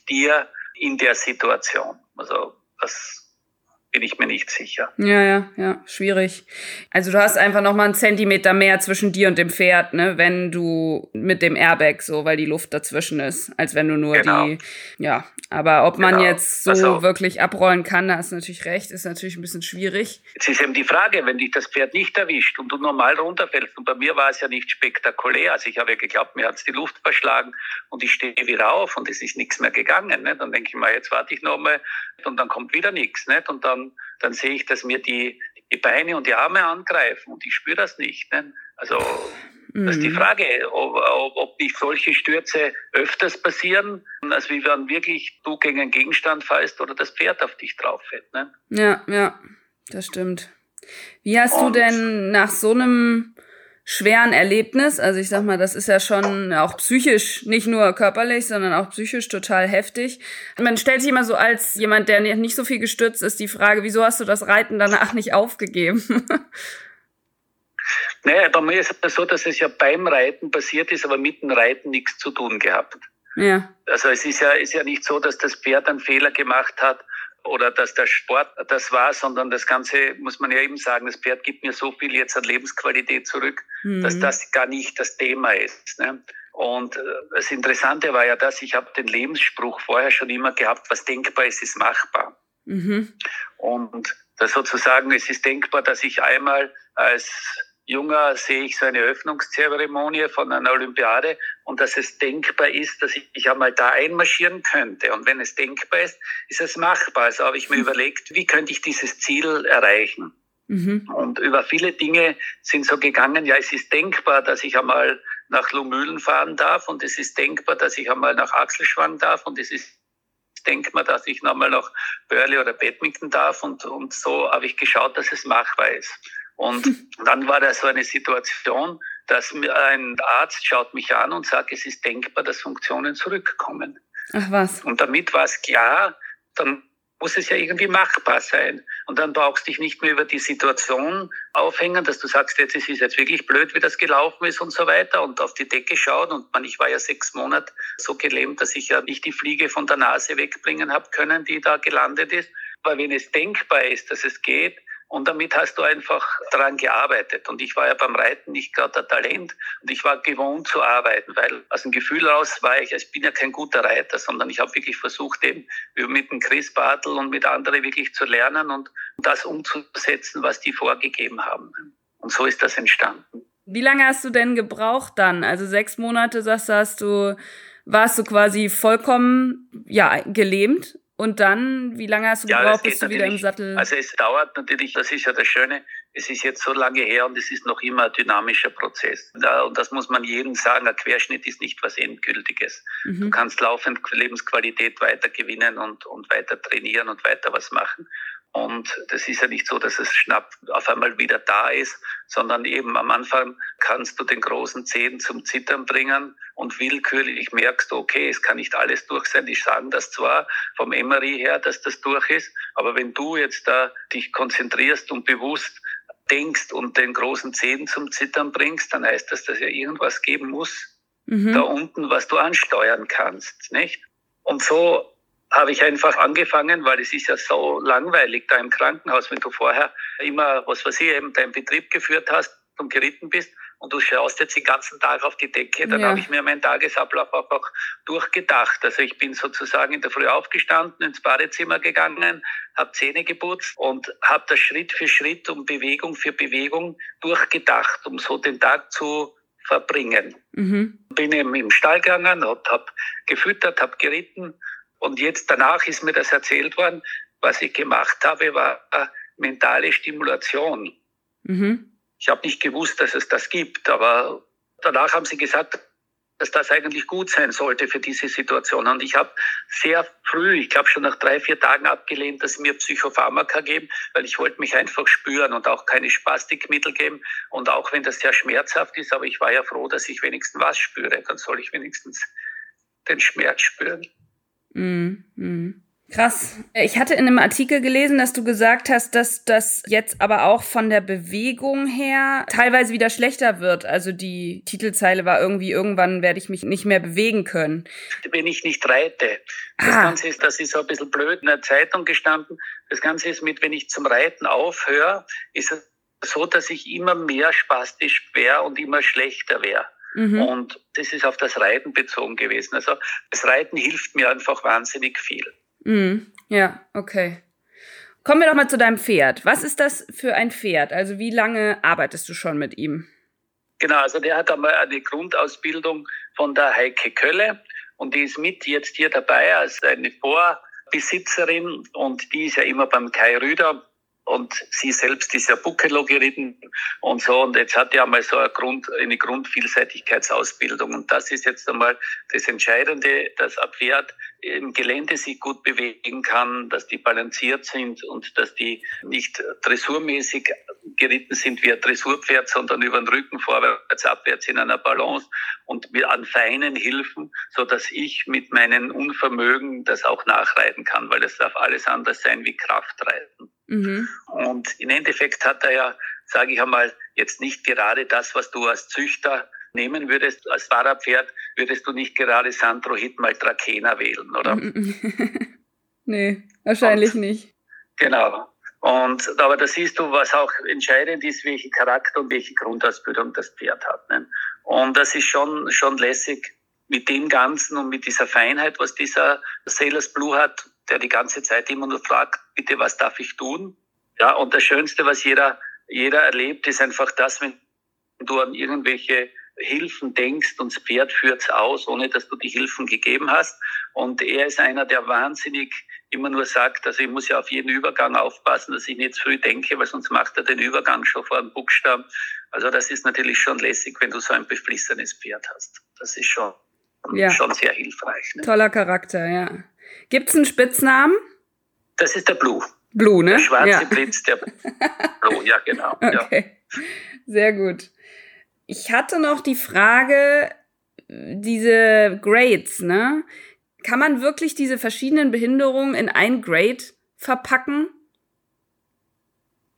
dir in der Situation. Also das bin ich mir nicht sicher. Ja, ja, ja, schwierig. Also du hast einfach noch mal einen Zentimeter mehr zwischen dir und dem Pferd, ne, wenn du mit dem Airbag so, weil die Luft dazwischen ist, als wenn du nur genau. die, ja. Aber ob man genau. jetzt so also, wirklich abrollen kann, da hast du natürlich recht, ist natürlich ein bisschen schwierig. Jetzt ist eben die Frage, wenn dich das Pferd nicht erwischt und du normal runterfällst, und bei mir war es ja nicht spektakulär, also ich habe ja geglaubt, mir hat's die Luft verschlagen und ich stehe wieder auf und es ist nichts mehr gegangen, ne? dann denke ich mal, jetzt warte ich noch mal und dann kommt wieder nichts, nicht? Und dann dann sehe ich, dass mir die, die Beine und die Arme angreifen und ich spüre das nicht. Ne? Also das ist die mhm. Frage, ob, ob, ob nicht solche Stürze öfters passieren, als wie wenn wirklich du gegen einen Gegenstand fallst oder das Pferd auf dich drauf fällt. Ne? Ja, ja, das stimmt. Wie hast und, du denn nach so einem schweren Erlebnis. Also ich sag mal, das ist ja schon auch psychisch, nicht nur körperlich, sondern auch psychisch total heftig. Man stellt sich immer so als jemand, der nicht so viel gestürzt ist, die Frage, wieso hast du das Reiten danach nicht aufgegeben? [LAUGHS] naja, bei mir ist es so, dass es ja beim Reiten passiert ist, aber mit dem Reiten nichts zu tun gehabt. Ja. Also es ist ja, ist ja nicht so, dass das Pferd einen Fehler gemacht hat oder dass der Sport das war, sondern das Ganze, muss man ja eben sagen, das Pferd gibt mir so viel jetzt an Lebensqualität zurück, mhm. dass das gar nicht das Thema ist. Ne? Und äh, das Interessante war ja das, ich habe den Lebensspruch vorher schon immer gehabt, was denkbar ist, ist machbar. Mhm. Und das sozusagen, es ist denkbar, dass ich einmal als Junger sehe ich so eine Öffnungszeremonie von einer Olympiade und dass es denkbar ist, dass ich, einmal da einmarschieren könnte. Und wenn es denkbar ist, ist es machbar. Also habe ich mir überlegt, wie könnte ich dieses Ziel erreichen? Mhm. Und über viele Dinge sind so gegangen, ja, es ist denkbar, dass ich einmal nach Lumülen fahren darf und es ist denkbar, dass ich einmal nach Achselschwang darf und es ist denkbar, dass ich nochmal nach Burley oder Badminton darf und, und so habe ich geschaut, dass es machbar ist. Und [LAUGHS] dann war da so eine Situation, dass ein Arzt schaut mich an und sagt, es ist denkbar, dass Funktionen zurückkommen. Ach was. Und damit war es klar, dann muss es ja irgendwie machbar sein. Und dann brauchst du dich nicht mehr über die Situation aufhängen, dass du sagst, jetzt ist es jetzt wirklich blöd, wie das gelaufen ist und so weiter und auf die Decke schauen. Und man, ich war ja sechs Monate so gelähmt, dass ich ja nicht die Fliege von der Nase wegbringen habe können, die da gelandet ist. Aber wenn es denkbar ist, dass es geht, und damit hast du einfach daran gearbeitet. Und ich war ja beim Reiten nicht gerade der Talent. Und ich war gewohnt zu arbeiten, weil aus dem Gefühl raus war ich, ich bin ja kein guter Reiter, sondern ich habe wirklich versucht, eben mit dem Chris Bartel und mit anderen wirklich zu lernen und das umzusetzen, was die vorgegeben haben. Und so ist das entstanden. Wie lange hast du denn gebraucht dann? Also sechs Monate, sagst du, hast du, warst du quasi vollkommen, ja, gelähmt und dann, wie lange hast du ja, gebraucht, bis du wieder im Sattel? Also es dauert natürlich, das ist ja das Schöne, es ist jetzt so lange her und es ist noch immer ein dynamischer Prozess. Und das muss man jedem sagen, ein Querschnitt ist nicht was Endgültiges. Mhm. Du kannst laufend Lebensqualität weiter gewinnen und, und weiter trainieren und weiter was machen. Und das ist ja nicht so, dass es schnapp auf einmal wieder da ist, sondern eben am Anfang kannst du den großen Zehen zum Zittern bringen und willkürlich merkst du, okay, es kann nicht alles durch sein. Die sagen das zwar vom Emery her, dass das durch ist, aber wenn du jetzt da dich konzentrierst und bewusst denkst und den großen Zehen zum Zittern bringst, dann heißt das, dass ja irgendwas geben muss mhm. da unten, was du ansteuern kannst, nicht? Und so habe ich einfach angefangen, weil es ist ja so langweilig da im Krankenhaus, wenn du vorher immer, was weiß ich, eben deinen Betrieb geführt hast und geritten bist und du schaust jetzt den ganzen Tag auf die Decke, dann ja. habe ich mir meinen Tagesablauf auch durchgedacht. Also ich bin sozusagen in der Früh aufgestanden, ins Badezimmer gegangen, habe Zähne geputzt und habe das Schritt für Schritt und Bewegung für Bewegung durchgedacht, um so den Tag zu verbringen. Mhm. Bin eben im Stall gegangen, habe hab gefüttert, habe geritten und jetzt danach ist mir das erzählt worden, was ich gemacht habe, war mentale Stimulation. Mhm. Ich habe nicht gewusst, dass es das gibt, aber danach haben sie gesagt, dass das eigentlich gut sein sollte für diese Situation. Und ich habe sehr früh, ich glaube schon nach drei, vier Tagen abgelehnt, dass sie mir Psychopharmaka geben, weil ich wollte mich einfach spüren und auch keine Spastikmittel geben. Und auch wenn das sehr schmerzhaft ist, aber ich war ja froh, dass ich wenigstens was spüre. Dann soll ich wenigstens den Schmerz spüren. Mm, mm. Krass. Ich hatte in einem Artikel gelesen, dass du gesagt hast, dass das jetzt aber auch von der Bewegung her teilweise wieder schlechter wird. Also die Titelzeile war irgendwie, irgendwann werde ich mich nicht mehr bewegen können. Wenn ich nicht reite. Das ah. Ganze ist, das ist so ein bisschen blöd in der Zeitung gestanden. Das Ganze ist mit, wenn ich zum Reiten aufhöre, ist es so, dass ich immer mehr spastisch wäre und immer schlechter wäre. Mhm. Und das ist auf das Reiten bezogen gewesen. Also das Reiten hilft mir einfach wahnsinnig viel. Mhm. Ja, okay. Kommen wir doch mal zu deinem Pferd. Was ist das für ein Pferd? Also wie lange arbeitest du schon mit ihm? Genau, also der hat einmal eine Grundausbildung von der Heike Kölle und die ist mit jetzt hier dabei als eine Vorbesitzerin und die ist ja immer beim Kai Rüder und sie selbst ist ja Buckelow geritten und so. Und jetzt hat er einmal so eine, Grund, eine Grundvielseitigkeitsausbildung. Und das ist jetzt einmal das Entscheidende, dass ein Pferd im Gelände sich gut bewegen kann, dass die balanciert sind und dass die nicht dressurmäßig geritten sind wie ein Dressurpferd, sondern über den Rücken vorwärts, abwärts in einer Balance und an feinen Hilfen, so dass ich mit meinen Unvermögen das auch nachreiten kann, weil es darf alles anders sein wie Kraftreiten. Mhm. Und im Endeffekt hat er ja, sage ich einmal, jetzt nicht gerade das, was du als Züchter nehmen würdest, als Fahrerpferd, würdest du nicht gerade Sandro Hitmal Trakehner wählen, oder? [LAUGHS] nee, wahrscheinlich und, nicht. Genau. Und, aber da siehst du, was auch entscheidend ist, welche Charakter und welche Grundausbildung das Pferd hat. Ne? Und das ist schon, schon lässig mit dem Ganzen und mit dieser Feinheit, was dieser Sailors Blue hat, der die ganze Zeit immer nur fragt, bitte, was darf ich tun? Ja, und das Schönste, was jeder, jeder erlebt, ist einfach das, wenn du an irgendwelche Hilfen denkst und das Pferd führt's aus, ohne dass du die Hilfen gegeben hast. Und er ist einer, der wahnsinnig immer nur sagt, also ich muss ja auf jeden Übergang aufpassen, dass ich nicht zu früh denke, weil sonst macht er den Übergang schon vor dem Buchstaben. Also das ist natürlich schon lässig, wenn du so ein beflissenes Pferd hast. Das ist schon, ja. schon sehr hilfreich. Ne? Toller Charakter, ja. Gibt's einen Spitznamen? Das ist der Blue. Blue, ne? Der schwarze ja. Blitz, der [LAUGHS] Blue, ja, genau. Okay. Ja. Sehr gut. Ich hatte noch die Frage, diese Grades, ne? Kann man wirklich diese verschiedenen Behinderungen in ein Grade verpacken?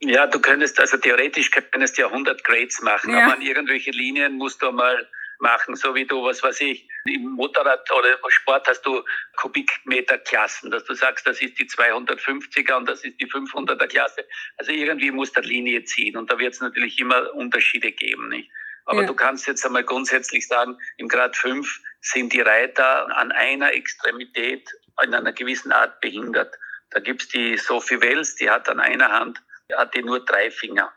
Ja, du könntest, also theoretisch könntest du ja 100 Grades machen, ja. aber an irgendwelche Linien musst du mal machen, so wie du, was weiß ich, im Motorrad oder Sport hast du Kubikmeterklassen, dass du sagst, das ist die 250er und das ist die 500er Klasse. Also irgendwie muss der Linie ziehen und da wird es natürlich immer Unterschiede geben, nicht? Aber ja. du kannst jetzt einmal grundsätzlich sagen, im Grad 5 sind die Reiter an einer Extremität in einer gewissen Art behindert. Da gibt's die Sophie Wells, die hat an einer Hand, hat die nur drei Finger.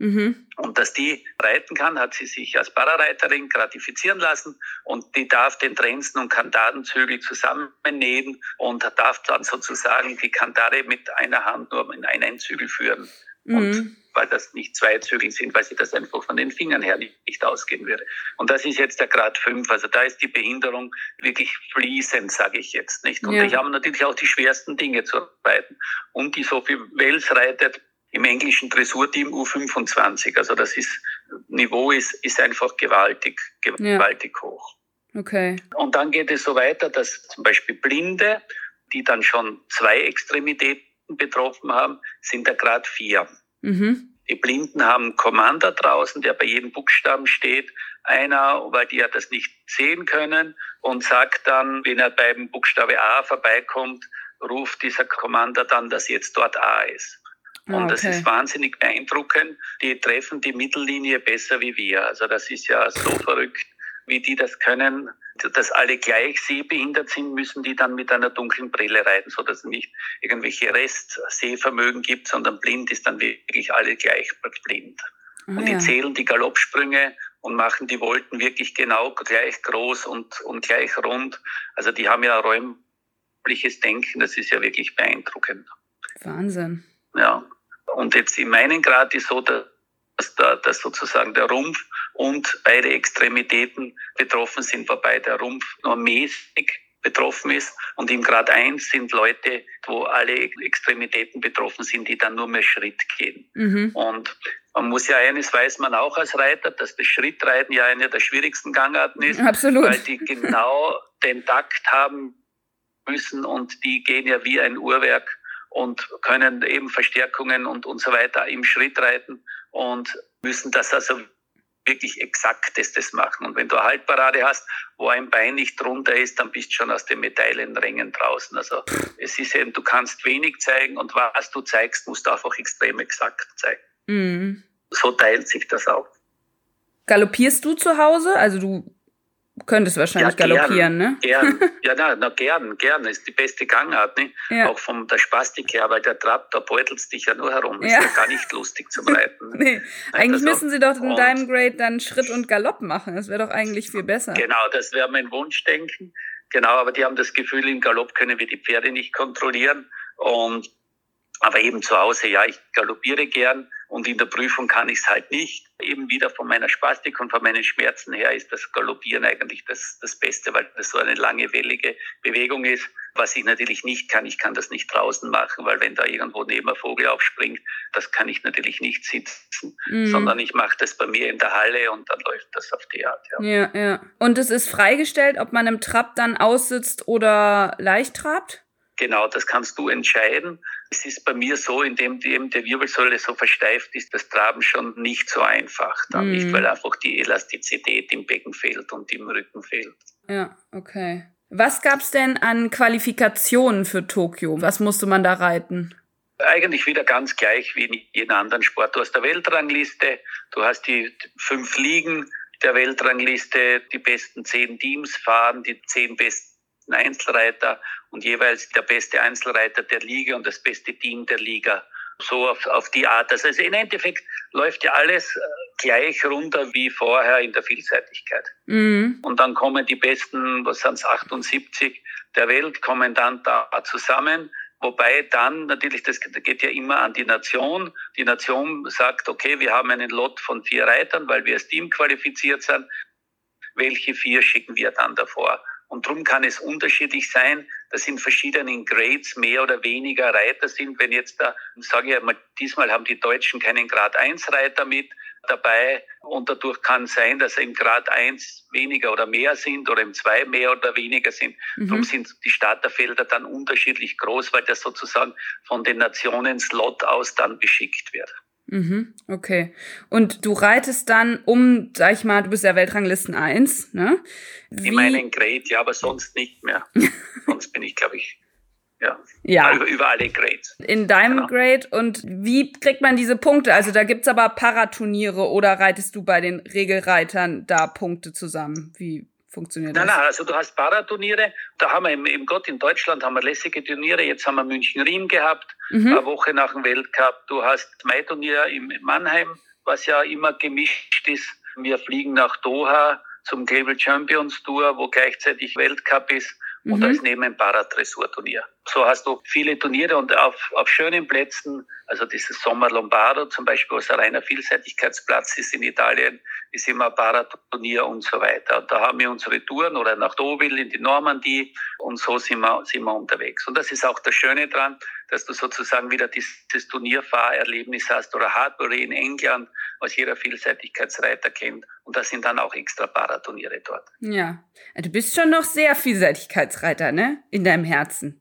Mhm. Und dass die reiten kann, hat sie sich als Parareiterin gratifizieren lassen und die darf den Trenzen und Kantadenzügel zusammennähen und darf dann sozusagen die Kantare mit einer Hand nur in einen Zügel führen. Mhm. Und weil das nicht zwei Zügel sind, weil sie das einfach von den Fingern her nicht, nicht ausgehen würde. Und das ist jetzt der Grad 5. Also da ist die Behinderung wirklich fließend, sage ich jetzt nicht. Und ja. ich habe natürlich auch die schwersten Dinge zu reiten. Und die Sophie Wells reitet im englischen Dressurteam U25. Also das ist, Niveau ist, ist einfach gewaltig, gewaltig ja. hoch. Okay. Und dann geht es so weiter, dass zum Beispiel Blinde, die dann schon zwei Extremitäten betroffen haben, sind der Grad 4. Mhm. Die Blinden haben Commander draußen, der bei jedem Buchstaben steht. Einer, weil die ja das nicht sehen können und sagt dann, wenn er beim Buchstabe A vorbeikommt, ruft dieser Commander dann, dass jetzt dort A ist. Und okay. das ist wahnsinnig beeindruckend. Die treffen die Mittellinie besser wie wir. Also das ist ja so verrückt, wie die das können. Dass alle gleich sehbehindert sind, müssen die dann mit einer dunklen Brille reiten, so dass es nicht irgendwelche Restsehvermögen gibt, sondern blind ist dann wirklich alle gleich blind. Ah, und die ja. zählen die Galoppsprünge und machen die Wolken wirklich genau gleich groß und, und gleich rund. Also die haben ja räumliches Denken, das ist ja wirklich beeindruckend. Wahnsinn. Ja. Und jetzt in meinem Grad ist so, dass, da, dass sozusagen der Rumpf und beide Extremitäten betroffen sind, wobei der Rumpf nur mäßig betroffen ist. Und im Grad 1 sind Leute, wo alle Extremitäten betroffen sind, die dann nur mehr Schritt gehen. Mhm. Und man muss ja eines weiß man auch als Reiter, dass das Schrittreiten ja eine der schwierigsten Gangarten ist. Absolut. Weil die genau den Takt haben müssen und die gehen ja wie ein Uhrwerk und können eben Verstärkungen und, und so weiter im Schritt reiten und müssen das also wirklich exaktestes machen. Und wenn du eine Haltparade hast, wo ein Bein nicht drunter ist, dann bist du schon aus den Medaillenrängen draußen. Also es ist eben, du kannst wenig zeigen und was du zeigst, musst du einfach extrem exakt zeigen. Mhm. So teilt sich das auf. Galoppierst du zu Hause? Also du könntest wahrscheinlich ja, galoppieren, ne? Gern. [LAUGHS] Ja, na, na, gern, gern. Das ist die beste Gangart, ne? Ja. Auch von der Spastik her, weil der Trab, da beutelst dich ja nur herum. Ist ja, gar nicht lustig zum Reiten. [LAUGHS] nee. Eigentlich müssen sie doch in deinem Grade dann Schritt und Galopp machen. Das wäre doch eigentlich viel besser. Genau, das wäre mein Wunschdenken. Genau, aber die haben das Gefühl, im Galopp können wir die Pferde nicht kontrollieren. Und aber eben zu Hause, ja, ich galoppiere gern und in der Prüfung kann ich es halt nicht. Eben wieder von meiner Spastik und von meinen Schmerzen her ist das Galoppieren eigentlich das, das Beste, weil das so eine lange, wellige Bewegung ist. Was ich natürlich nicht kann, ich kann das nicht draußen machen, weil wenn da irgendwo neben ein Vogel aufspringt, das kann ich natürlich nicht sitzen, mhm. sondern ich mache das bei mir in der Halle und dann läuft das auf die Art. Ja. ja, ja. Und es ist freigestellt, ob man im Trab dann aussitzt oder leicht trabt? Genau, das kannst du entscheiden. Es ist bei mir so, indem die, eben die Wirbelsäule so versteift ist, das Traben schon nicht so einfach. Dann mm. nicht, weil einfach die Elastizität im Becken fehlt und im Rücken fehlt. Ja, okay. Was gab's denn an Qualifikationen für Tokio? Was musste man da reiten? Eigentlich wieder ganz gleich wie in jedem anderen Sport. Du hast der Weltrangliste, du hast die fünf Ligen der Weltrangliste, die besten zehn Teams fahren, die zehn besten Einzelreiter und jeweils der beste Einzelreiter der Liga und das beste Team der Liga. So auf, auf die Art. Also im Endeffekt läuft ja alles äh, gleich runter wie vorher in der Vielseitigkeit. Mhm. Und dann kommen die besten, was sind es, 78 der Welt, kommen dann da zusammen. Wobei dann natürlich, das geht ja immer an die Nation. Die Nation sagt, okay, wir haben einen Lot von vier Reitern, weil wir als Team qualifiziert sind. Welche vier schicken wir dann davor? Und darum kann es unterschiedlich sein, dass in verschiedenen Grades mehr oder weniger Reiter sind. Wenn jetzt da, sage ich mal, diesmal haben die Deutschen keinen Grad 1 Reiter mit dabei und dadurch kann sein, dass im Grad 1 weniger oder mehr sind oder im 2 mehr oder weniger sind. Mhm. Darum sind die Starterfelder dann unterschiedlich groß, weil das sozusagen von den Nationen Slot aus dann beschickt wird. Mhm, okay. Und du reitest dann um, sag ich mal, du bist ja Weltranglisten 1, ne? Wie? In meinen Grade, ja, aber sonst nicht mehr. [LAUGHS] sonst bin ich, glaube ich, ja. ja. Über, über alle Grades. In deinem genau. Grade. Und wie kriegt man diese Punkte? Also da gibt's aber Paraturniere oder reitest du bei den Regelreitern da Punkte zusammen? Wie funktioniert nein, das? Nein, also du hast Paraturniere. Da haben wir im, im Gott in Deutschland haben wir lässige Turniere. Jetzt haben wir München-Riem gehabt, mhm. eine Woche nach dem Weltcup. Du hast Mai-Turnier in Mannheim, was ja immer gemischt ist. Wir fliegen nach Doha zum Global Champions Tour, wo gleichzeitig Weltcup ist. Und mhm. da ist neben ein Paradressurturnier. So hast du viele Turniere und auf, auf schönen Plätzen, also dieses Sommer Lombardo zum Beispiel, was ein reiner Vielseitigkeitsplatz ist in Italien, ist immer ein Paraturnier und so weiter. Und da haben wir unsere Touren oder nach Deauville in die Normandie und so sind wir, sind wir unterwegs. Und das ist auch das Schöne dran, dass du sozusagen wieder dieses Turnierfahrerlebnis hast oder Hardbury in England, was jeder Vielseitigkeitsreiter kennt. Und da sind dann auch extra Paraturniere dort. Ja, du bist schon noch sehr Vielseitigkeitsreiter, ne? In deinem Herzen.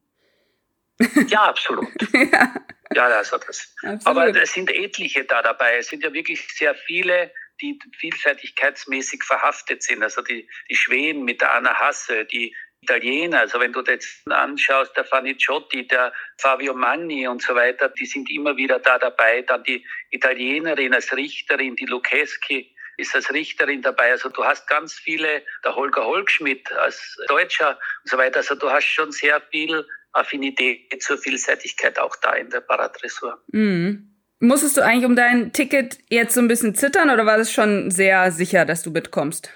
Ja, absolut. [LAUGHS] ja. ja, also das. Absolut. Aber es sind etliche da dabei. Es sind ja wirklich sehr viele, die vielseitigkeitsmäßig verhaftet sind. Also die, die Schweden mit der Anna Hasse, die Italiener. Also wenn du das anschaust, der Faniciotti, der Fabio Manni und so weiter, die sind immer wieder da dabei. Dann die Italienerin als Richterin, die Lucheski ist als Richterin dabei. Also du hast ganz viele, der Holger Holgschmidt als Deutscher und so weiter. Also du hast schon sehr viel Affinität zur Vielseitigkeit auch da in der Paradressur. Mhm. Musstest du eigentlich um dein Ticket jetzt so ein bisschen zittern oder war das schon sehr sicher, dass du mitkommst?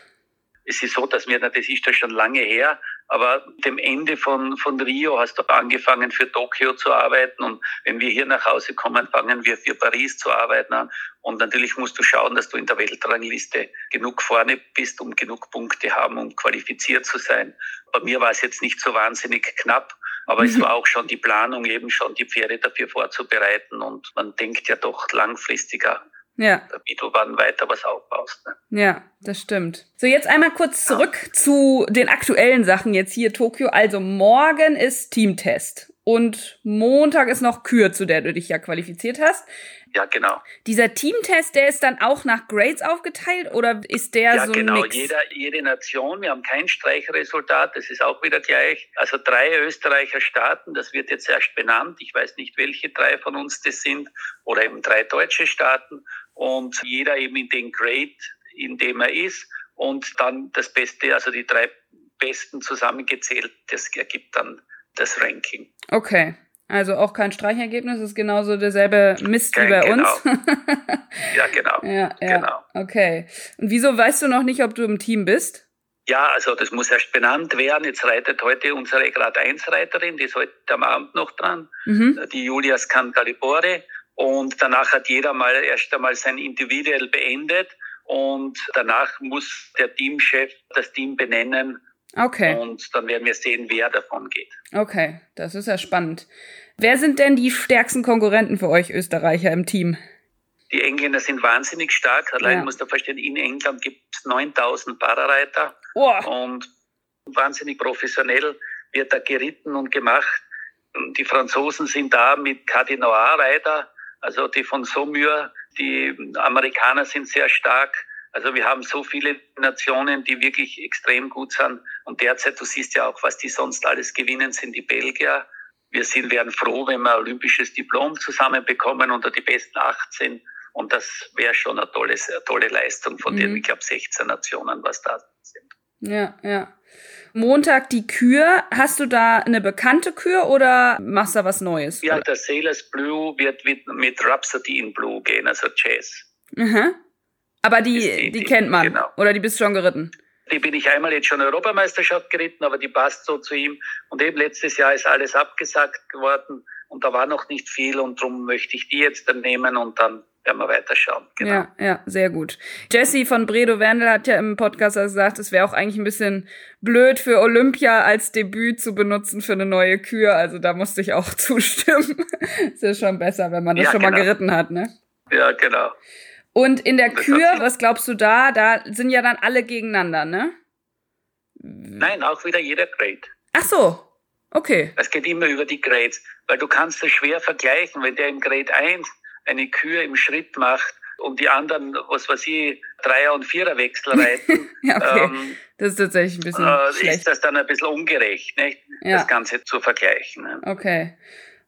Es ist so, dass wir, das ist ja schon lange her, aber dem Ende von, von Rio hast du angefangen für Tokio zu arbeiten und wenn wir hier nach Hause kommen, fangen wir für Paris zu arbeiten an. Und natürlich musst du schauen, dass du in der Weltrangliste genug vorne bist, um genug Punkte haben, um qualifiziert zu sein. Bei mir war es jetzt nicht so wahnsinnig knapp, aber es war auch schon die Planung, eben schon die Pferde dafür vorzubereiten und man denkt ja doch langfristiger ja. wie du wann weiter was aufbaust. Ne? Ja, das stimmt. So, jetzt einmal kurz zurück ja. zu den aktuellen Sachen jetzt hier Tokio. Also morgen ist Teamtest und Montag ist noch Kür, zu der du dich ja qualifiziert hast. Ja, genau. Dieser Teamtest, der ist dann auch nach Grades aufgeteilt oder ist der ja, so genau. Mix? Jeder, jede Nation, wir haben kein Streichresultat, das ist auch wieder gleich. Also drei Österreicher Staaten, das wird jetzt erst benannt. Ich weiß nicht, welche drei von uns das sind oder eben drei deutsche Staaten und jeder eben in den Grade, in dem er ist und dann das Beste, also die drei Besten zusammengezählt, das ergibt dann das Ranking. Okay. Also auch kein Streichergebnis, ist genauso derselbe Mist wie bei genau. uns. [LAUGHS] ja, genau. Ja, ja. Genau. Okay. Und wieso weißt du noch nicht, ob du im Team bist? Ja, also das muss erst benannt werden. Jetzt reitet heute unsere Grad 1 Reiterin, die ist heute am Abend noch dran, mhm. die Julia Scantalibore. Und danach hat jeder mal erst einmal sein Individuell beendet und danach muss der Teamchef das Team benennen. Okay. Und dann werden wir sehen, wer davon geht. Okay, das ist ja spannend. Wer sind denn die stärksten Konkurrenten für euch Österreicher im Team? Die Engländer sind wahnsinnig stark. Allein ja. muss man verstehen, in England gibt es 9000 Parareiter. Oh. Und wahnsinnig professionell wird da geritten und gemacht. Die Franzosen sind da mit Cardinois-Reiter also die von Saumur, die Amerikaner sind sehr stark. Also wir haben so viele Nationen, die wirklich extrem gut sind. Und derzeit, du siehst ja auch, was die sonst alles gewinnen, sind die Belgier. Wir sind, wären froh, wenn wir ein olympisches Diplom zusammenbekommen unter die besten 18. Und das wäre schon eine tolle, eine tolle Leistung von mhm. den, ich glaube, 16 Nationen, was da sind. Ja, ja. Montag die Kür. Hast du da eine bekannte Kür oder machst du da was Neues? Ja, der Sailors Blue wird mit Rhapsody in Blue gehen, also Jazz. Mhm. Aber die, die, die, kennt man. Genau. Oder die bist schon geritten? Die bin ich einmal jetzt schon Europameisterschaft geritten, aber die passt so zu ihm. Und eben letztes Jahr ist alles abgesagt geworden und da war noch nicht viel und darum möchte ich die jetzt dann nehmen und dann werden wir weiterschauen. Genau. Ja, ja, sehr gut. Jesse von Bredo Wendel hat ja im Podcast gesagt, es wäre auch eigentlich ein bisschen blöd für Olympia als Debüt zu benutzen für eine neue Kür. Also da musste ich auch [LAUGHS] zustimmen. ist ja schon besser, wenn man das ja, schon genau. mal geritten hat, ne? Ja, genau. Und in der Kür, was glaubst du da? Da sind ja dann alle gegeneinander, ne? Nein, auch wieder jeder Grade. Ach so. Okay. Es geht immer über die Grades, weil du kannst das schwer vergleichen, wenn der im Grade 1 eine Kühe im Schritt macht und die anderen, was weiß ich, Dreier- und Viererwechsel [LAUGHS] reiten. ja, okay. Ähm, das ist tatsächlich ein bisschen äh, schlecht. Ist das dann ein bisschen ungerecht, nicht? Ja. das Ganze zu vergleichen. Ne? Okay.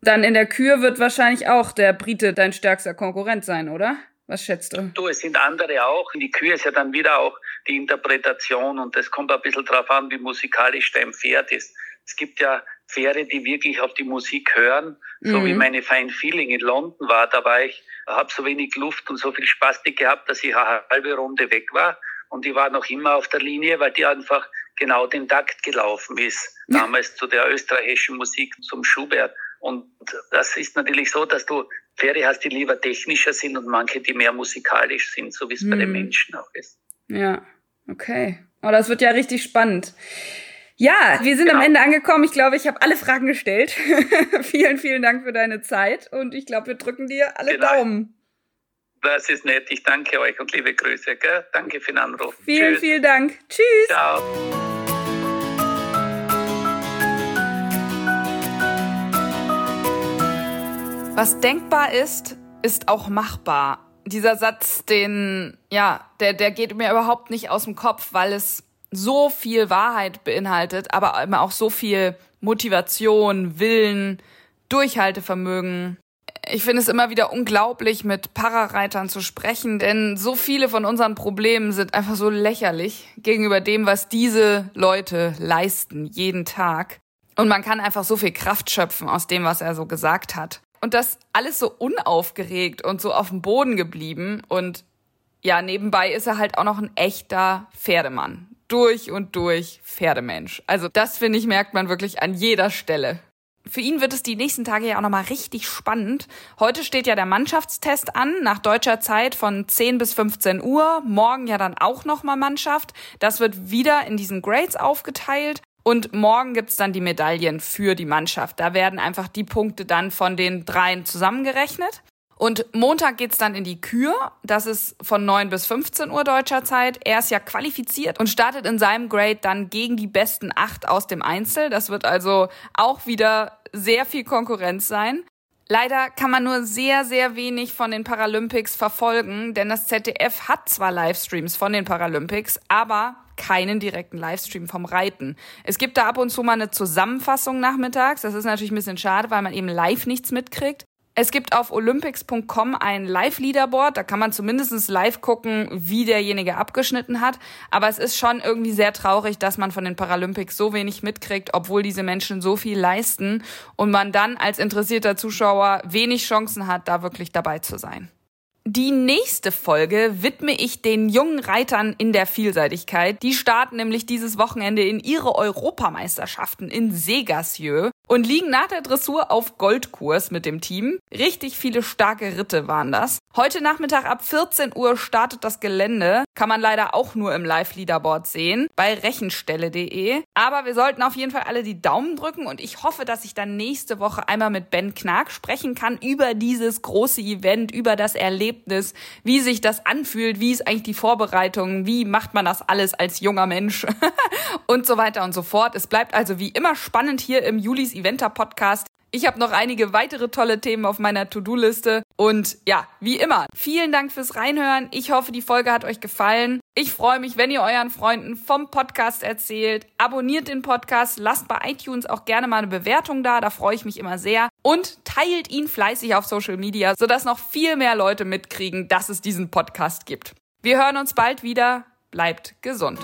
Dann in der Kür wird wahrscheinlich auch der Brite dein stärkster Konkurrent sein, oder? Was schätzt du? Du, es sind andere auch. Die Kühe ist ja dann wieder auch die Interpretation und es kommt ein bisschen drauf an, wie musikalisch dein Pferd ist. Es gibt ja Pferde, die wirklich auf die Musik hören, so mhm. wie meine Fine Feeling in London war. Da war ich, habe so wenig Luft und so viel Spastik gehabt, dass ich eine halbe Runde weg war. Und die war noch immer auf der Linie, weil die einfach genau den Takt gelaufen ist. Damals zu der österreichischen Musik, zum Schubert. Und das ist natürlich so, dass du Pferde hast, die lieber technischer sind und manche, die mehr musikalisch sind, so wie es mhm. bei den mhm. Menschen auch ist. Ja, okay. Oh, das wird ja richtig spannend. Ja, wir sind genau. am Ende angekommen. Ich glaube, ich habe alle Fragen gestellt. [LAUGHS] vielen, vielen Dank für deine Zeit und ich glaube, wir drücken dir alle genau. Daumen. Das ist nett. Ich danke euch und liebe Grüße. Gell? Danke für den Anruf. Vielen, Tschüss. vielen Dank. Tschüss. Ciao. Was denkbar ist, ist auch machbar. Dieser Satz, den, ja, der, der geht mir überhaupt nicht aus dem Kopf, weil es so viel Wahrheit beinhaltet, aber immer auch so viel Motivation, Willen, Durchhaltevermögen. Ich finde es immer wieder unglaublich, mit Parareitern zu sprechen, denn so viele von unseren Problemen sind einfach so lächerlich gegenüber dem, was diese Leute leisten, jeden Tag. Und man kann einfach so viel Kraft schöpfen aus dem, was er so gesagt hat. Und das alles so unaufgeregt und so auf dem Boden geblieben. Und ja, nebenbei ist er halt auch noch ein echter Pferdemann. Durch und durch Pferdemensch. Also das, finde ich, merkt man wirklich an jeder Stelle. Für ihn wird es die nächsten Tage ja auch nochmal richtig spannend. Heute steht ja der Mannschaftstest an, nach deutscher Zeit von 10 bis 15 Uhr. Morgen ja dann auch nochmal Mannschaft. Das wird wieder in diesen Grades aufgeteilt. Und morgen gibt's dann die Medaillen für die Mannschaft. Da werden einfach die Punkte dann von den dreien zusammengerechnet. Und Montag geht's dann in die Kür. Das ist von 9 bis 15 Uhr deutscher Zeit. Er ist ja qualifiziert und startet in seinem Grade dann gegen die besten acht aus dem Einzel. Das wird also auch wieder sehr viel Konkurrenz sein. Leider kann man nur sehr, sehr wenig von den Paralympics verfolgen, denn das ZDF hat zwar Livestreams von den Paralympics, aber keinen direkten Livestream vom Reiten. Es gibt da ab und zu mal eine Zusammenfassung nachmittags. Das ist natürlich ein bisschen schade, weil man eben live nichts mitkriegt. Es gibt auf olympics.com ein Live-Leaderboard, da kann man zumindest live gucken, wie derjenige abgeschnitten hat. Aber es ist schon irgendwie sehr traurig, dass man von den Paralympics so wenig mitkriegt, obwohl diese Menschen so viel leisten und man dann als interessierter Zuschauer wenig Chancen hat, da wirklich dabei zu sein. Die nächste Folge widme ich den jungen Reitern in der Vielseitigkeit. Die starten nämlich dieses Wochenende in ihre Europameisterschaften in Segassieux und liegen nach der Dressur auf Goldkurs mit dem Team. Richtig viele starke Ritte waren das. Heute Nachmittag ab 14 Uhr startet das Gelände. Kann man leider auch nur im Live-Leaderboard sehen bei rechenstelle.de. Aber wir sollten auf jeden Fall alle die Daumen drücken und ich hoffe, dass ich dann nächste Woche einmal mit Ben Knark sprechen kann über dieses große Event, über das Erlebnis, wie sich das anfühlt, wie ist eigentlich die Vorbereitung, wie macht man das alles als junger Mensch [LAUGHS] und so weiter und so fort. Es bleibt also wie immer spannend hier im Julis Eventer Podcast. Ich habe noch einige weitere tolle Themen auf meiner To-Do-Liste. Und ja, wie immer, vielen Dank fürs Reinhören. Ich hoffe, die Folge hat euch gefallen. Ich freue mich, wenn ihr euren Freunden vom Podcast erzählt. Abonniert den Podcast, lasst bei iTunes auch gerne mal eine Bewertung da, da freue ich mich immer sehr. Und teilt ihn fleißig auf Social Media, sodass noch viel mehr Leute mitkriegen, dass es diesen Podcast gibt. Wir hören uns bald wieder. Bleibt gesund.